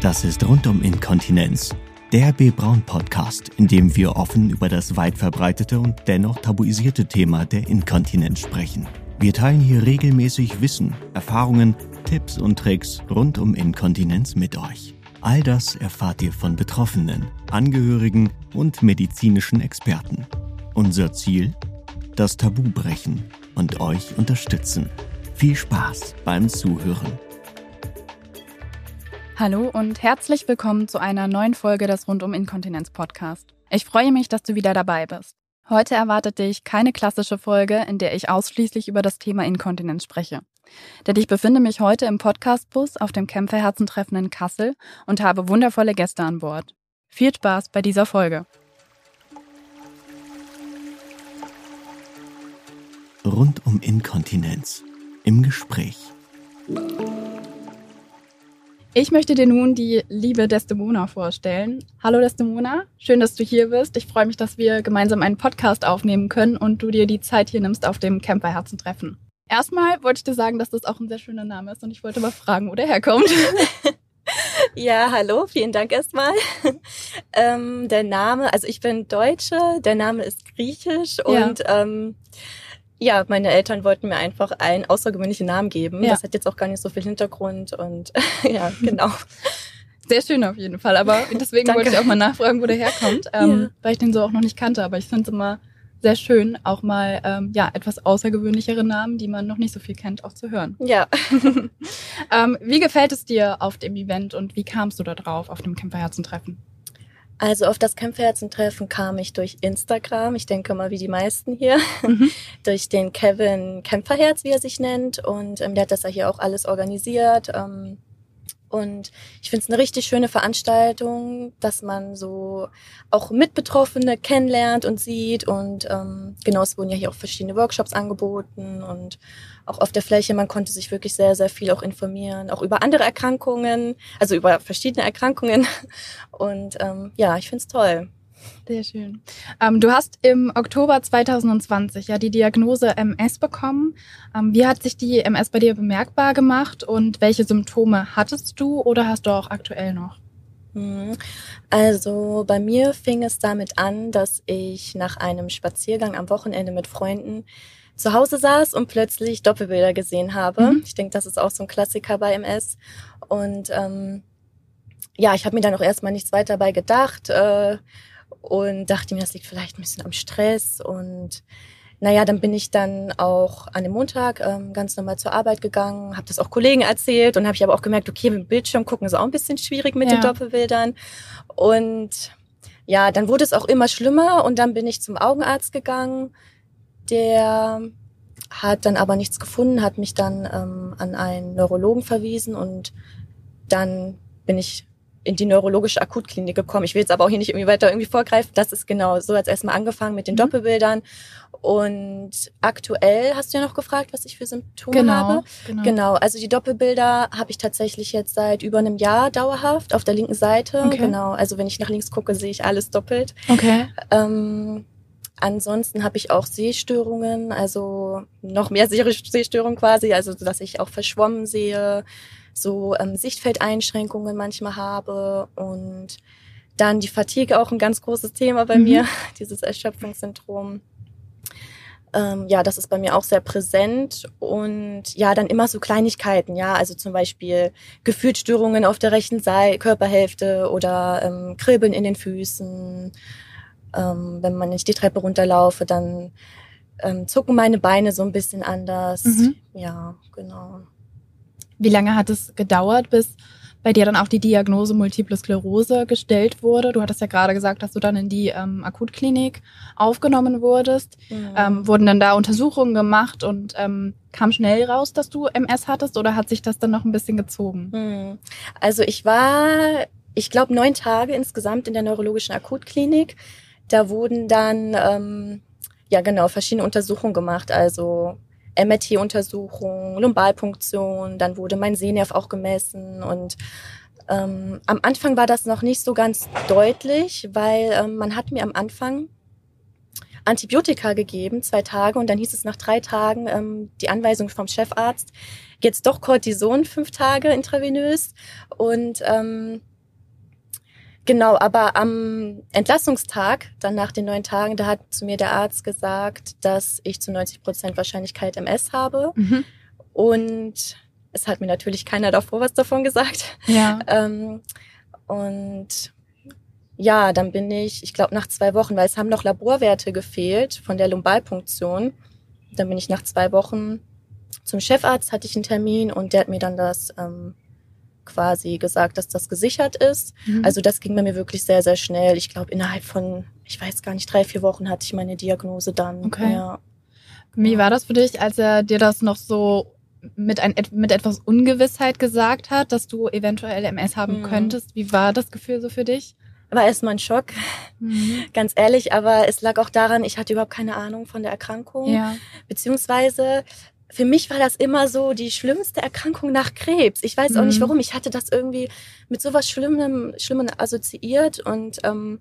Das ist rund um Inkontinenz. Der B. Braun Podcast, in dem wir offen über das weit verbreitete und dennoch tabuisierte Thema der Inkontinenz sprechen. Wir teilen hier regelmäßig Wissen, Erfahrungen, Tipps und Tricks rund um Inkontinenz mit euch. All das erfahrt ihr von Betroffenen, Angehörigen und medizinischen Experten. Unser Ziel? Das Tabu brechen und euch unterstützen. Viel Spaß beim Zuhören. Hallo und herzlich willkommen zu einer neuen Folge des Rundum Inkontinenz Podcast. Ich freue mich, dass du wieder dabei bist. Heute erwartet dich keine klassische Folge, in der ich ausschließlich über das Thema Inkontinenz spreche. Denn ich befinde mich heute im Podcastbus auf dem Kämpferherzentreffen in Kassel und habe wundervolle Gäste an Bord. Viel Spaß bei dieser Folge. Rund um Inkontinenz. Im Gespräch. Ich möchte dir nun die liebe Desdemona vorstellen. Hallo Desdemona, schön, dass du hier bist. Ich freue mich, dass wir gemeinsam einen Podcast aufnehmen können und du dir die Zeit hier nimmst auf dem Camperherzentreffen. Erstmal wollte ich dir sagen, dass das auch ein sehr schöner Name ist und ich wollte mal fragen, wo der herkommt. Ja, hallo, vielen Dank erstmal. Ähm, der Name, also ich bin Deutsche, der Name ist griechisch Ja. und ähm, ja, meine Eltern wollten mir einfach einen außergewöhnlichen Namen geben. Ja. Das hat jetzt auch gar nicht so viel Hintergrund und ja, genau. Sehr schön auf jeden Fall, aber deswegen wollte ich auch mal nachfragen, wo der herkommt, ähm, Ja. weil ich den so auch noch nicht kannte. Aber ich finde es immer sehr schön, auch mal ähm, ja etwas außergewöhnlichere Namen, die man noch nicht so viel kennt, auch zu hören. Ja, Ähm, wie gefällt es dir auf dem Event und wie kamst du da drauf auf dem Kämpferherzentreffen? Also auf das Kämpferherzentreffen kam ich durch Instagram, ich denke mal wie die meisten hier, Mhm. durch den Kevin Kämpferherz, wie er sich nennt. Und ähm, der hat das ja hier auch alles organisiert. Ähm, und ich finde es eine richtig schöne Veranstaltung, dass man so auch Mitbetroffene kennenlernt und sieht. Und ähm, genau, es wurden ja hier auch verschiedene Workshops angeboten und auch auf der Fläche, man konnte sich wirklich sehr, sehr viel auch informieren, auch über andere Erkrankungen, also über verschiedene Erkrankungen. Und ähm, ja, ich finde es toll. Sehr schön. Ähm, du hast im Oktober 2020 ja die Diagnose MS bekommen. Ähm, wie hat sich die MS bei dir bemerkbar gemacht und welche Symptome hattest du oder hast du auch aktuell noch? Mhm. Also bei mir fing es damit an, dass ich nach einem Spaziergang am Wochenende mit Freunden zu Hause saß und plötzlich Doppelbilder gesehen habe. Mhm. Ich denke, das ist auch so ein Klassiker bei MS. Und ähm, ja, ich habe mir dann auch erstmal nichts weiter dabei gedacht äh, und dachte mir, das liegt vielleicht ein bisschen am Stress. Und naja, dann bin ich dann auch an dem Montag ähm, ganz normal zur Arbeit gegangen, habe das auch Kollegen erzählt und habe ich aber auch gemerkt, okay, mit dem Bildschirm gucken ist auch ein bisschen schwierig mit den Ja. Doppelbildern. Und ja, dann wurde es auch immer schlimmer und dann bin ich zum Augenarzt gegangen. Der hat dann aber nichts gefunden, hat mich dann ähm, an einen Neurologen verwiesen und dann bin ich in die neurologische Akutklinik gekommen. Ich will jetzt aber auch hier nicht irgendwie weiter irgendwie vorgreifen. Das ist genau so, als erstmal angefangen mit den Mhm. Doppelbildern. Und aktuell hast du ja noch gefragt, was ich für Symptome Genau, habe. genau. Genau, also die Doppelbilder habe ich tatsächlich jetzt seit über einem Jahr dauerhaft auf der linken Seite. Okay. Genau, also wenn ich nach links gucke, sehe ich alles doppelt. Okay. Ähm, ansonsten habe ich auch Sehstörungen, also noch mehr Seh- Sehstörungen quasi, also so, dass ich auch verschwommen sehe, so ähm, Sichtfeldeinschränkungen manchmal habe und dann die Fatigue auch ein ganz großes Thema bei Mhm. mir, dieses Erschöpfungssyndrom. Ähm, ja, das ist bei mir auch sehr präsent und ja, dann immer so Kleinigkeiten, ja, also zum Beispiel Gefühlsstörungen auf der rechten Seite, Körperhälfte oder ähm, Kribbeln in den Füßen. Ähm, wenn man nicht die Treppe runterlaufe, dann ähm, zucken meine Beine so ein bisschen anders. Mhm. Ja, genau. Wie lange hat es gedauert, bis bei dir dann auch die Diagnose Multiple Sklerose gestellt wurde? Du hattest ja gerade gesagt, dass du dann in die ähm, Akutklinik aufgenommen wurdest. Mhm. Ähm, wurden dann da Untersuchungen gemacht und ähm, kam schnell raus, dass du MS hattest oder hat sich das dann noch ein bisschen gezogen? Hm. Also ich war, ich glaube, neun Tage insgesamt in der neurologischen Akutklinik. Da wurden dann, ähm, ja genau, verschiedene Untersuchungen gemacht. Also MRT-Untersuchung, Lumbalpunktion, dann wurde mein Sehnerv auch gemessen und ähm, am Anfang war das noch nicht so ganz deutlich, weil ähm, man hat mir am Anfang Antibiotika gegeben, zwei Tage, und dann hieß es nach drei Tagen ähm, die Anweisung vom Chefarzt, jetzt doch Cortison fünf Tage intravenös. Und ähm, Genau, aber am Entlassungstag, dann nach den neun Tagen, da hat zu mir der Arzt gesagt, dass ich zu 90 Prozent Wahrscheinlichkeit MS habe. Mhm. Und es hat mir natürlich keiner davor was davon gesagt. Ja. Ähm, und ja, dann bin ich, ich glaube nach zwei Wochen, weil es haben noch Laborwerte gefehlt von der Lumbalpunktion. Dann bin ich nach zwei Wochen zum Chefarzt, hatte ich einen Termin und der hat mir dann das ähm, quasi gesagt, dass das gesichert ist. Mhm. Also das ging bei mir wirklich sehr, sehr schnell. Ich glaube, innerhalb von, ich weiß gar nicht, drei, vier Wochen hatte ich meine Diagnose dann. Okay. Ja. Wie war das für dich, als er dir das noch so mit, ein, mit etwas Ungewissheit gesagt hat, dass du eventuell MS haben mhm. könntest? Wie war das Gefühl so für dich? War erstmal ein Schock, mhm. ganz ehrlich, aber es lag auch daran, ich hatte überhaupt keine Ahnung von der Erkrankung. Ja. Beziehungsweise für mich war das immer so die schlimmste Erkrankung nach Krebs. Ich weiß auch mhm. nicht warum. Ich hatte das irgendwie mit sowas Schlimmem, Schlimmem assoziiert und ähm,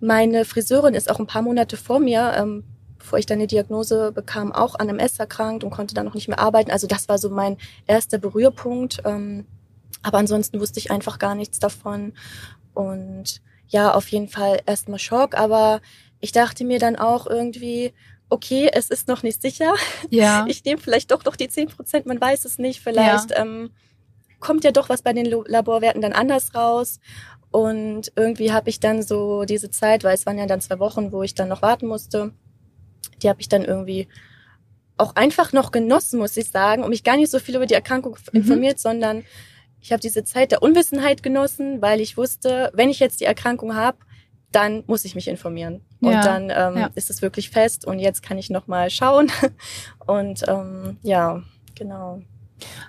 meine Friseurin ist auch ein paar Monate vor mir, ähm, bevor ich dann eine Diagnose bekam, auch an MS erkrankt und konnte dann noch nicht mehr arbeiten. Also das war so mein erster Berührpunkt. Ähm, aber ansonsten wusste ich einfach gar nichts davon. Und ja, auf jeden Fall erstmal Schock. Aber ich dachte mir dann auch irgendwie, okay, es ist noch nicht sicher. Ja. Ich nehme vielleicht doch noch die 10 Prozent, man weiß es nicht. Vielleicht ja. Ähm, kommt ja doch was bei den Laborwerten dann anders raus. Und irgendwie habe ich dann so diese Zeit, weil es waren ja dann zwei Wochen, wo ich dann noch warten musste, die habe ich dann irgendwie auch einfach noch genossen, muss ich sagen, und mich gar nicht so viel über die Erkrankung mhm. informiert, sondern ich habe diese Zeit der Unwissenheit genossen, weil ich wusste, wenn ich jetzt die Erkrankung habe, dann muss ich mich informieren. Und ja, dann ähm, ja. ist es wirklich fest und jetzt kann ich nochmal schauen. Und ähm, ja, genau.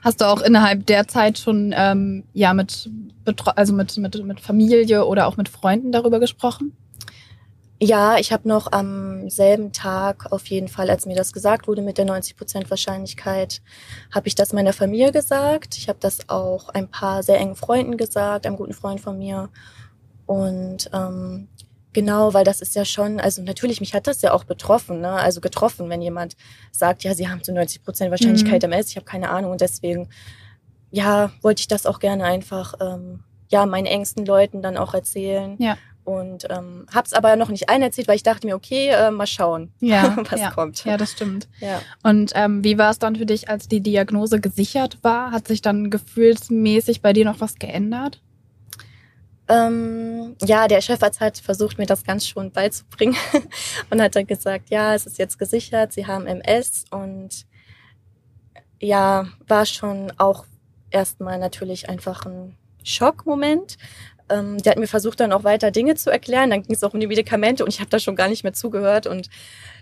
Hast du auch innerhalb der Zeit schon ähm, ja mit also mit, mit, mit Familie oder auch mit Freunden darüber gesprochen? Ja, ich habe noch am selben Tag auf jeden Fall, als mir das gesagt wurde mit der 90 Prozent Wahrscheinlichkeit, habe ich das meiner Familie gesagt. Ich habe das auch ein paar sehr engen Freunden gesagt, einem guten Freund von mir. Und ähm, genau, weil das ist ja schon, also natürlich, mich hat das ja auch betroffen, ne? also getroffen, wenn jemand sagt, ja, sie haben zu 90 Prozent Wahrscheinlichkeit mhm. MS, ich habe keine Ahnung und deswegen, ja, wollte ich das auch gerne einfach, ähm, ja, meinen engsten Leuten dann auch erzählen. Ja. Und ähm, habe es aber noch nicht einerzählt, weil ich dachte mir, okay, äh, mal schauen, ja, was ja. kommt. Ja, das stimmt. Ja. Und ähm, wie war es dann für dich, als die Diagnose gesichert war? Hat sich dann gefühlsmäßig bei dir noch was geändert? Ähm, ja, der Chefarzt hat versucht, mir das ganz schon beizubringen und hat dann gesagt, ja, es ist jetzt gesichert, Sie haben MS und ja, war schon auch erstmal natürlich einfach ein Schockmoment. Ähm, der hat mir versucht, dann auch weiter Dinge zu erklären. Dann ging es auch um die Medikamente und ich habe da schon gar nicht mehr zugehört und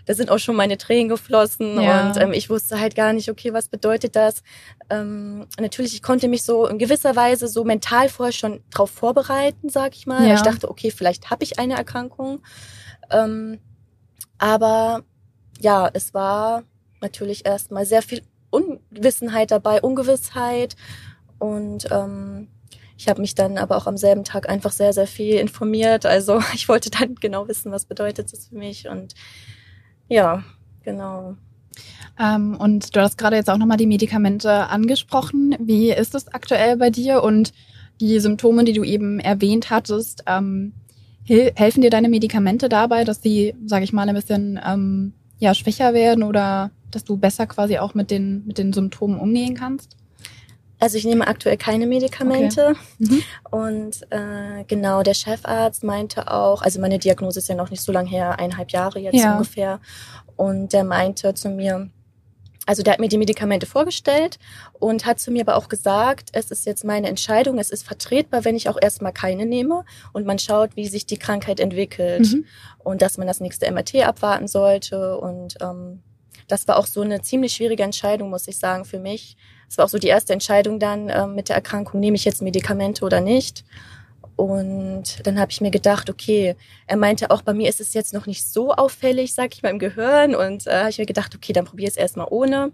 da sind auch schon meine Tränen geflossen ja. und ähm, ich wusste halt gar nicht, okay, was bedeutet das? Ähm, natürlich, ich konnte mich so in gewisser Weise so mental vorher schon drauf vorbereiten, sag ich mal. Ja. Ich dachte, okay, vielleicht habe ich eine Erkrankung. Ähm, aber ja, es war natürlich erstmal sehr viel Unwissenheit dabei, Ungewissheit und ähm, ich habe mich dann aber auch am selben Tag einfach sehr, sehr viel informiert. Also ich wollte dann genau wissen, was bedeutet das für mich und ja, genau. Ähm, und du hast gerade jetzt auch nochmal die Medikamente angesprochen. Wie ist es aktuell bei dir? Und die Symptome, die du eben erwähnt hattest, ähm, helfen dir deine Medikamente dabei, dass sie, sage ich mal, ein bisschen ähm, ja, schwächer werden oder dass du besser quasi auch mit den, mit den Symptomen umgehen kannst? Also ich nehme aktuell keine Medikamente. Okay. Mhm. Und äh, genau, der Chefarzt meinte auch, also meine Diagnose ist ja noch nicht so lange her, eineinhalb Jahre jetzt ja. ungefähr. Und der meinte zu mir, also der hat mir die Medikamente vorgestellt und hat zu mir aber auch gesagt, es ist jetzt meine Entscheidung, es ist vertretbar, wenn ich auch erstmal keine nehme und man schaut, wie sich die Krankheit entwickelt mhm. und dass man das nächste MRT abwarten sollte. Und ähm, das war auch so eine ziemlich schwierige Entscheidung, muss ich sagen, für mich, es war auch so die erste Entscheidung dann äh, mit der Erkrankung, nehme ich jetzt Medikamente oder nicht. Und dann habe ich mir gedacht, okay, er meinte auch, bei mir ist es jetzt noch nicht so auffällig, sag ich mal, im Gehirn. Und äh, habe ich mir gedacht, okay, dann probiere es erstmal ohne.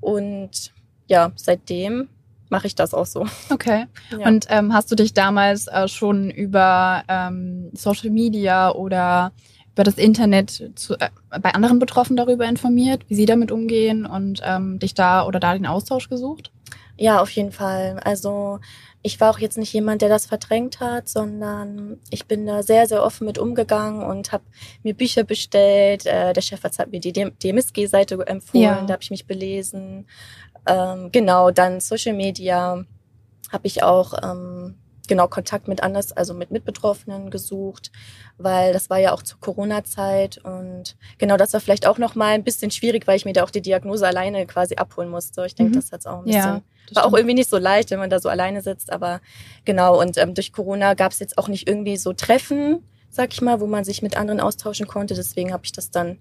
Und ja, seitdem mache ich das auch so. Okay. Ja. Und ähm, hast du dich damals äh, schon über ähm, Social Media oder über das Internet zu, äh, bei anderen Betroffenen darüber informiert, wie sie damit umgehen und ähm, dich da oder da den Austausch gesucht? Ja, auf jeden Fall. Also ich war auch jetzt nicht jemand, der das verdrängt hat, sondern ich bin da sehr, sehr offen mit umgegangen und habe mir Bücher bestellt. Äh, der Chefarzt hat mir die DMSG-Seite empfohlen, ja. da habe ich mich belesen. Ähm, genau, dann Social Media habe ich auch ähm, genau Kontakt mit anders, also mit Mitbetroffenen gesucht, weil das war ja auch zur Corona-Zeit und genau das war vielleicht auch noch mal ein bisschen schwierig, weil ich mir da auch die Diagnose alleine quasi abholen musste. Ich denke, mhm. das hat auch ein bisschen ja, war auch irgendwie nicht so leicht, wenn man da so alleine sitzt, aber genau und ähm, durch Corona gab es jetzt auch nicht irgendwie so Treffen, sag ich mal, wo man sich mit anderen austauschen konnte. Deswegen habe ich das dann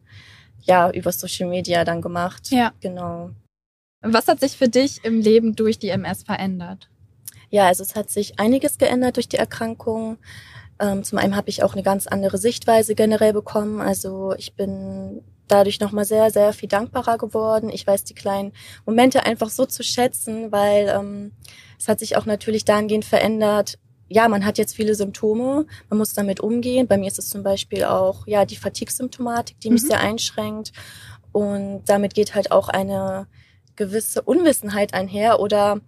ja über Social Media dann gemacht. Ja, genau. Was hat sich für dich im Leben durch die MS verändert? Ja, also es hat sich einiges geändert durch die Erkrankung. Ähm, zum einen habe ich auch eine ganz andere Sichtweise generell bekommen. Also ich bin dadurch nochmal sehr, sehr viel dankbarer geworden. Ich weiß die kleinen Momente einfach so zu schätzen, weil ähm, es hat sich auch natürlich dahingehend verändert. Ja, man hat jetzt viele Symptome, man muss damit umgehen. Bei mir ist es zum Beispiel auch ja die Fatigue-Symptomatik, die mich mhm. sehr einschränkt. Und damit geht halt auch eine gewisse Unwissenheit einher oder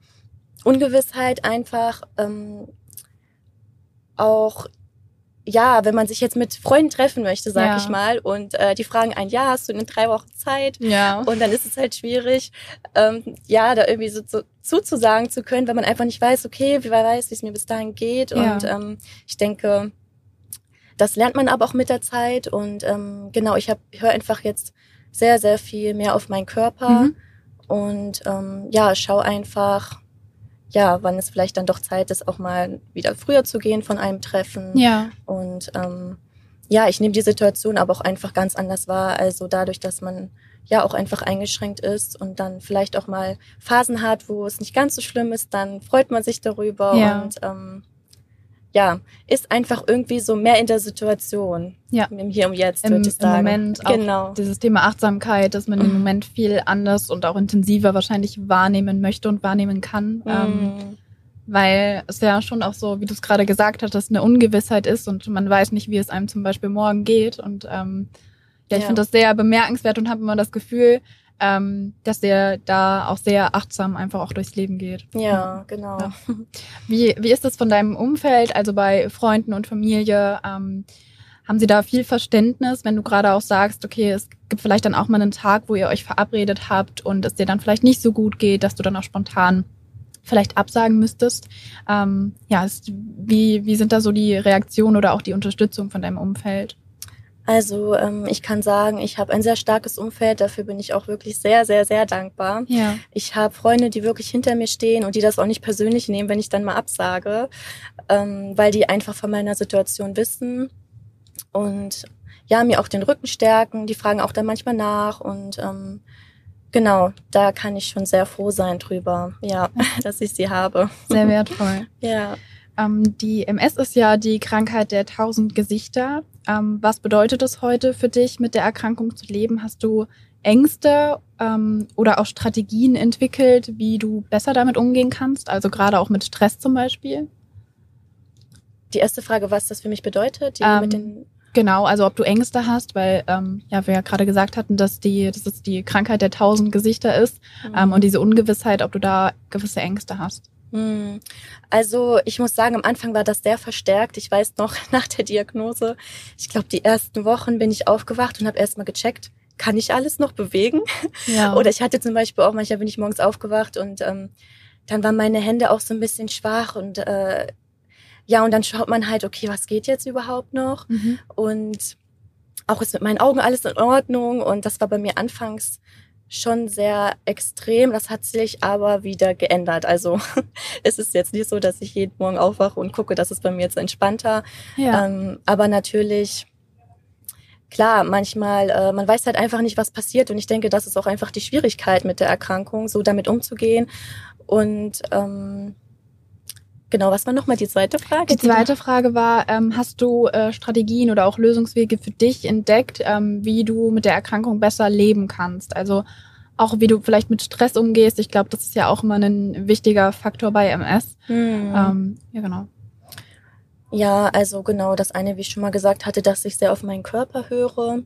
Ungewissheit einfach ähm, auch ja, wenn man sich jetzt mit Freunden treffen möchte, sag ja. ich mal, und äh, die fragen ein, ja, hast du in drei Wochen Zeit? Ja. Und dann ist es halt schwierig, ähm, ja, da irgendwie so, so zuzusagen zu können, weil man einfach nicht weiß, okay, wie man weiß, wie es mir bis dahin geht. Ja. Und ähm, ich denke, das lernt man aber auch mit der Zeit. Und ähm, genau, ich hab, höre einfach jetzt sehr, sehr viel mehr auf meinen Körper mhm. und ähm, ja, schau einfach, ja, wann es vielleicht dann doch Zeit ist, auch mal wieder früher zu gehen von einem Treffen. Ja. Und ähm, ja, ich nehme die Situation aber auch einfach ganz anders wahr. Also dadurch, dass man ja auch einfach eingeschränkt ist und dann vielleicht auch mal Phasen hat, wo es nicht ganz so schlimm ist, dann freut man sich darüber ja. und ähm, ja, ist einfach irgendwie so mehr in der Situation. Ja. Im Hier und Jetzt, Im, würde ich sagen. Im Moment auch genau. dieses Thema Achtsamkeit, dass man im Moment viel anders und auch intensiver wahrscheinlich wahrnehmen möchte und wahrnehmen kann. Mhm. Ähm, weil es ja schon auch so, wie du es gerade gesagt hast, eine Ungewissheit ist und man weiß nicht, wie es einem zum Beispiel morgen geht. Und ähm, ja, ich ja. finde das sehr bemerkenswert und habe immer das Gefühl, ähm, dass der da auch sehr achtsam einfach auch durchs Leben geht. Ja, genau. Ja. Wie, wie ist das von deinem Umfeld, also bei Freunden und Familie? Ähm, haben sie da viel Verständnis, wenn du gerade auch sagst, okay, es gibt vielleicht dann auch mal einen Tag, wo ihr euch verabredet habt und es dir dann vielleicht nicht so gut geht, dass du dann auch spontan vielleicht absagen müsstest. Ähm, ja, ist, wie, wie sind da so die Reaktionen oder auch die Unterstützung von deinem Umfeld? Also ähm, ich kann sagen, ich habe ein sehr starkes Umfeld. Dafür bin ich auch wirklich sehr, sehr, sehr dankbar. Ja. Ich habe Freunde, die wirklich hinter mir stehen und die das auch nicht persönlich nehmen, wenn ich dann mal absage, ähm, weil die einfach von meiner Situation wissen und ja mir auch den Rücken stärken. Die fragen auch dann manchmal nach und ähm, genau, da kann ich schon sehr froh sein drüber, ja, dass ich sie habe. Sehr wertvoll. ja. Ähm, die MS ist ja die Krankheit der tausend Gesichter. Ähm, was bedeutet es heute für dich, mit der Erkrankung zu leben? Hast du Ängste ähm, oder auch Strategien entwickelt, wie du besser damit umgehen kannst? Also gerade auch mit Stress zum Beispiel? Die erste Frage, was das für mich bedeutet, ähm, Genau, also ob du Ängste hast, weil ähm, ja wir ja gerade gesagt hatten, dass die, dass es die Krankheit der tausend Gesichter ist mhm. ähm, und diese Ungewissheit, ob du da gewisse Ängste hast. Hm. Also ich muss sagen, am Anfang war das sehr verstärkt. Ich weiß noch, nach der Diagnose, ich glaube, die ersten Wochen bin ich aufgewacht und habe erstmal gecheckt, kann ich alles noch bewegen? Ja. Oder ich hatte zum Beispiel auch, manchmal bin ich morgens aufgewacht und ähm, dann waren meine Hände auch so ein bisschen schwach und äh, ja, und dann schaut man halt, okay, was geht jetzt überhaupt noch? Mhm. Und auch ist mit meinen Augen alles in Ordnung und das war bei mir anfangs schon sehr extrem. Das hat sich aber wieder geändert. Also es ist jetzt nicht so, dass ich jeden Morgen aufwache und gucke, dass es bei mir jetzt entspannter. Ja. Ähm, aber natürlich, klar, manchmal, äh, man weiß halt einfach nicht, was passiert. Und ich denke, das ist auch einfach die Schwierigkeit mit der Erkrankung, so damit umzugehen. Und ähm, Genau, was war nochmal die zweite Frage? Die zweite Frage war, ähm, hast du äh, Strategien oder auch Lösungswege für dich entdeckt, ähm, wie du mit der Erkrankung besser leben kannst? Also auch wie du vielleicht mit Stress umgehst. Ich glaube, das ist ja auch immer ein wichtiger Faktor bei MS. Hm. Ähm, ja, genau. Ja, also genau, das eine, wie ich schon mal gesagt hatte, dass ich sehr auf meinen Körper höre.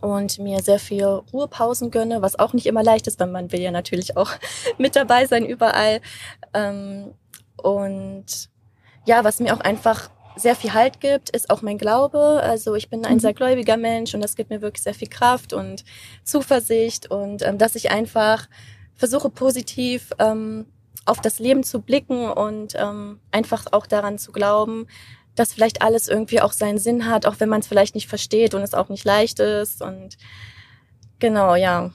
und mir sehr viel Ruhepausen gönne, was auch nicht immer leicht ist, weil man will ja natürlich auch mit dabei sein überall. Ähm, und ja, was mir auch einfach sehr viel Halt gibt, ist auch mein Glaube. Also ich bin ein mhm. sehr gläubiger Mensch und das gibt mir wirklich sehr viel Kraft und Zuversicht und ähm, dass ich einfach versuche positiv ähm, auf das Leben zu blicken und ähm, einfach auch daran zu glauben, dass vielleicht alles irgendwie auch seinen Sinn hat, auch wenn man es vielleicht nicht versteht und es auch nicht leicht ist. Und genau, ja.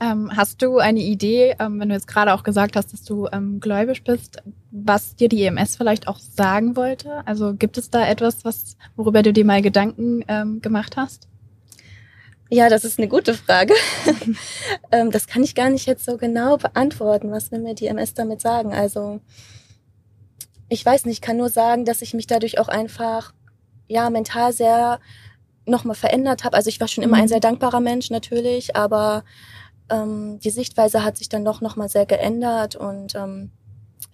Ähm, hast du eine Idee, ähm, wenn du jetzt gerade auch gesagt hast, dass du ähm, gläubig bist, was dir die EMS vielleicht auch sagen wollte? Also gibt es da etwas, was, worüber du dir mal Gedanken ähm, gemacht hast? Ja, das ist eine gute Frage. Ähm, das kann ich gar nicht jetzt so genau beantworten, was will mir die EMS damit sagen. Also ich weiß nicht, kann nur sagen, dass ich mich dadurch auch einfach ja mental sehr nochmal verändert habe. Also ich war schon immer mhm. ein sehr dankbarer Mensch natürlich, aber ähm, die Sichtweise hat sich dann doch nochmal sehr geändert und ähm,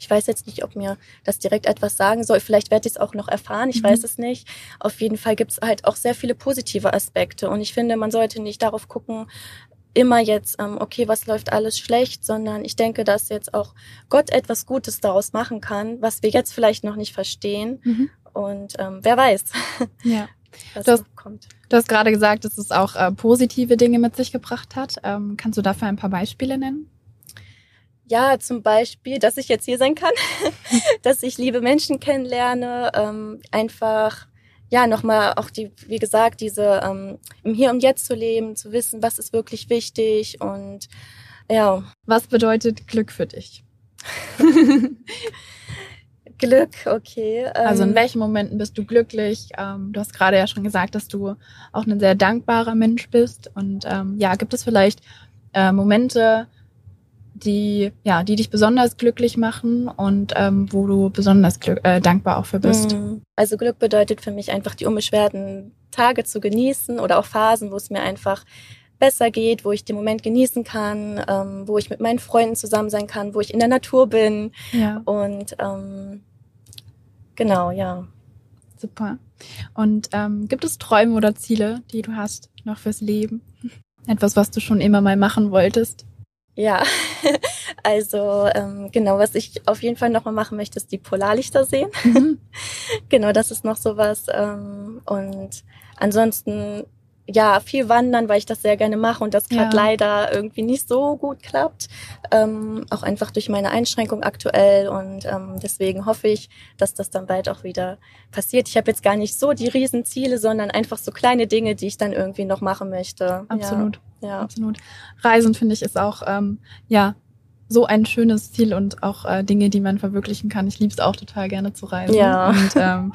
ich weiß jetzt nicht, ob mir das direkt etwas sagen soll. Vielleicht werde ich es auch noch erfahren. Ich mhm. weiß es nicht. Auf jeden Fall gibt es halt auch sehr viele positive Aspekte. Und ich finde, man sollte nicht darauf gucken, immer jetzt, ähm, okay, was läuft alles schlecht, sondern ich denke, dass jetzt auch Gott etwas Gutes daraus machen kann, was wir jetzt vielleicht noch nicht verstehen. Mhm. Und ähm, wer weiß, ja. Was du hast, kommt. Du hast gerade gesagt, dass es auch äh, positive Dinge mit sich gebracht hat. Ähm, kannst du dafür ein paar Beispiele nennen? Ja, zum Beispiel, dass ich jetzt hier sein kann, dass ich liebe Menschen kennenlerne, ähm, einfach ja, nochmal auch die, wie gesagt, diese ähm, im Hier und Jetzt zu leben, zu wissen, was ist wirklich wichtig und ja. Was bedeutet Glück für dich? Glück, okay. Ähm, also in welchen Momenten bist du glücklich? Ähm, du hast gerade ja schon gesagt, dass du auch ein sehr dankbarer Mensch bist. Und ähm, ja, gibt es vielleicht äh, Momente, die, ja, die dich besonders glücklich machen und ähm, wo du besonders glück, äh, dankbar auch für bist. Mhm. Also Glück bedeutet für mich einfach die unbeschwerten Tage zu genießen oder auch Phasen, wo es mir einfach besser geht, wo ich den Moment genießen kann, ähm, wo ich mit meinen Freunden zusammen sein kann, wo ich in der Natur bin. Ja. Und ähm, genau, ja. Super. Und ähm, gibt es Träume oder Ziele, die du hast noch fürs Leben? Etwas, was du schon immer mal machen wolltest? Ja, also ähm, genau, was ich auf jeden Fall nochmal machen möchte, ist die Polarlichter sehen. Mhm. genau, das ist noch sowas. Ähm, und ansonsten ja, viel wandern, weil ich das sehr gerne mache und das gerade ja. leider irgendwie nicht so gut klappt. Ähm, auch einfach durch meine Einschränkung aktuell und ähm, deswegen hoffe ich, dass das dann bald auch wieder passiert. Ich habe jetzt gar nicht so die Riesenziele, sondern einfach so kleine Dinge, die ich dann irgendwie noch machen möchte. Absolut. Ja, ja. absolut. Reisen finde ich ist auch ähm, ja so ein schönes Ziel und auch äh, Dinge, die man verwirklichen kann. Ich liebe es auch total gerne zu reisen. Ja. Und ähm,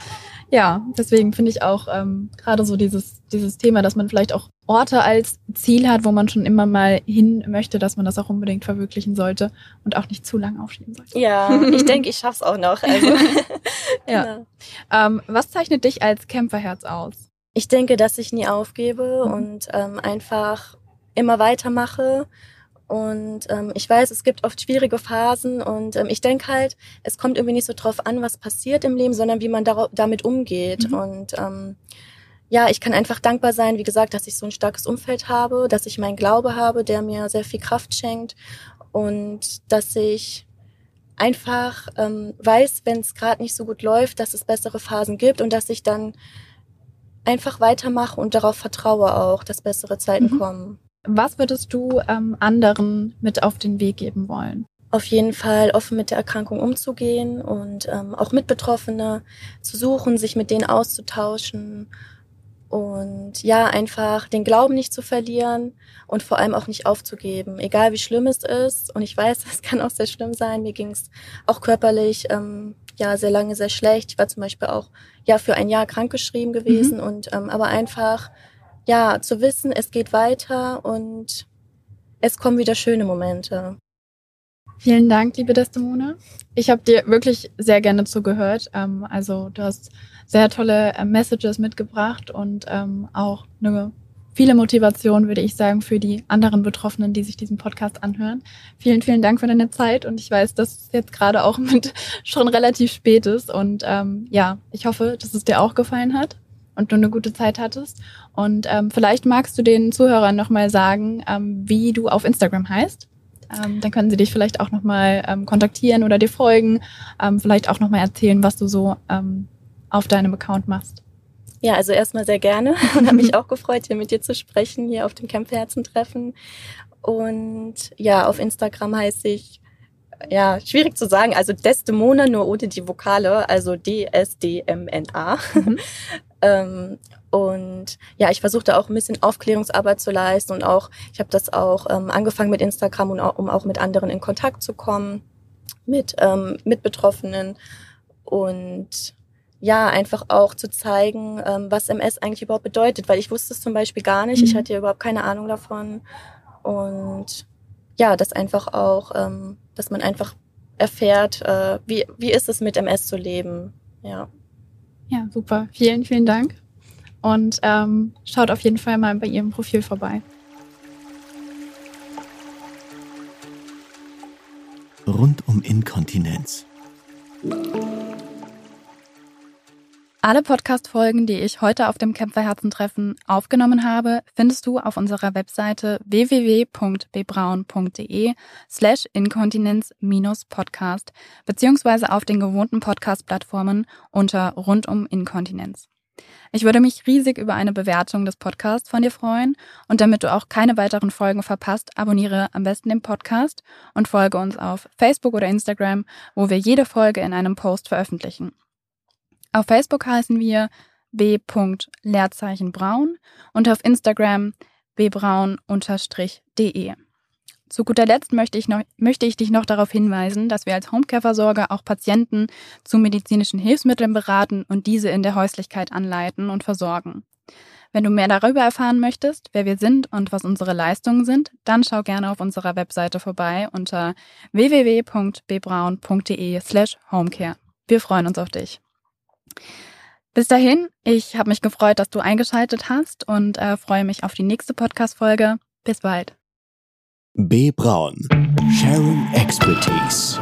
ja, deswegen finde ich auch ähm, gerade so dieses, dieses Thema, dass man vielleicht auch Orte als Ziel hat, wo man schon immer mal hin möchte, dass man das auch unbedingt verwirklichen sollte und auch nicht zu lange aufschieben sollte. Ja, ich denke, ich schaff's auch noch. Also. ja. Genau. Ähm, was zeichnet dich als Kämpferherz aus? Ich denke, dass ich nie aufgebe mhm. und ähm, einfach immer weitermache und ähm, ich weiß, es gibt oft schwierige Phasen und ähm, ich denke halt, es kommt irgendwie nicht so drauf an, was passiert im Leben, sondern wie man damit umgeht. Mhm. Und ähm, ja, ich kann einfach dankbar sein, wie gesagt, dass ich so ein starkes Umfeld habe, dass ich meinen Glaube habe, der mir sehr viel Kraft schenkt und dass ich einfach ähm, weiß, wenn es gerade nicht so gut läuft, dass es bessere Phasen gibt und dass ich dann einfach weitermache und darauf vertraue auch, dass bessere Zeiten mhm. kommen. Was würdest du ähm, anderen mit auf den Weg geben wollen? Auf jeden Fall offen mit der Erkrankung umzugehen und ähm, auch mit Betroffene zu suchen, sich mit denen auszutauschen und ja, einfach den Glauben nicht zu verlieren und vor allem auch nicht aufzugeben, egal wie schlimm es ist. Und ich weiß, es kann auch sehr schlimm sein. Mir ging es auch körperlich ähm, ja sehr lange sehr schlecht. Ich war zum Beispiel auch ja für ein Jahr krankgeschrieben gewesen mhm. und ähm, aber einfach ja, zu wissen, es geht weiter und es kommen wieder schöne Momente. Vielen Dank, liebe Desdemona. Ich habe dir wirklich sehr gerne zugehört. Ähm, also du hast sehr tolle äh, Messages mitgebracht und ähm, auch eine viele Motivation, würde ich sagen, für die anderen Betroffenen, die sich diesen Podcast anhören. Vielen, vielen Dank für deine Zeit und ich weiß, dass es jetzt gerade auch mit schon relativ spät ist und ähm, ja, ich hoffe, dass es dir auch gefallen hat. und du eine gute Zeit hattest. Und ähm, vielleicht magst du den Zuhörern nochmal sagen, ähm, wie du auf Instagram heißt. Ähm, dann können sie dich vielleicht auch nochmal ähm, kontaktieren oder dir folgen. Ähm, vielleicht auch nochmal erzählen, was du so ähm, auf deinem Account machst. Ja, also erstmal sehr gerne und habe mich auch gefreut, hier mit dir zu sprechen, hier auf dem Kämpferherzen-Treffen. Und ja, auf Instagram heiße ich, ja, schwierig zu sagen, also Desdemona nur ohne die Vokale, also D-S-D-M-N-A. Mhm. ähm, und ja, ich versuchte auch ein bisschen Aufklärungsarbeit zu leisten und auch, ich habe das auch ähm, angefangen mit Instagram, um auch, um auch mit anderen in Kontakt zu kommen, mit, ähm, mit Betroffenen und ja, einfach auch zu zeigen, ähm, was MS eigentlich überhaupt bedeutet, weil ich wusste es zum Beispiel gar nicht, mhm. ich hatte ja überhaupt keine Ahnung davon und ja, das einfach auch, ähm, dass man einfach erfährt, äh, wie, wie ist es mit MS zu leben, ja. Ja, super. Vielen, vielen Dank. Und ähm, schaut auf jeden Fall mal bei ihrem Profil vorbei. Rund um Inkontinenz. Alle Podcast-Folgen, die ich heute auf dem Kämpferherzentreffen aufgenommen habe, findest du auf unserer Webseite www.bbraun.de slash inkontinenz-podcast beziehungsweise auf den gewohnten Podcast-Plattformen unter Rundum Inkontinenz. Ich würde mich riesig über eine Bewertung des Podcasts von dir freuen und damit du auch keine weiteren Folgen verpasst, abonniere am besten den Podcast und folge uns auf Facebook oder Instagram, wo wir jede Folge in einem Post veröffentlichen. Auf Facebook heißen wir b.leerzeichen-braun und auf Instagram bbraun-de. Zu guter Letzt möchte ich, noch, möchte ich dich noch darauf hinweisen, dass wir als Homecare-Versorger auch Patienten zu medizinischen Hilfsmitteln beraten und diese in der Häuslichkeit anleiten und versorgen. Wenn du mehr darüber erfahren möchtest, wer wir sind und was unsere Leistungen sind, dann schau gerne auf unserer Webseite vorbei unter www.bbraun.de slash homecare. Wir freuen uns auf dich. Bis dahin, ich habe mich gefreut, dass du eingeschaltet hast und äh, freue mich auf die nächste Podcast-Folge. Bis bald. B. Braun. Sharing Expertise.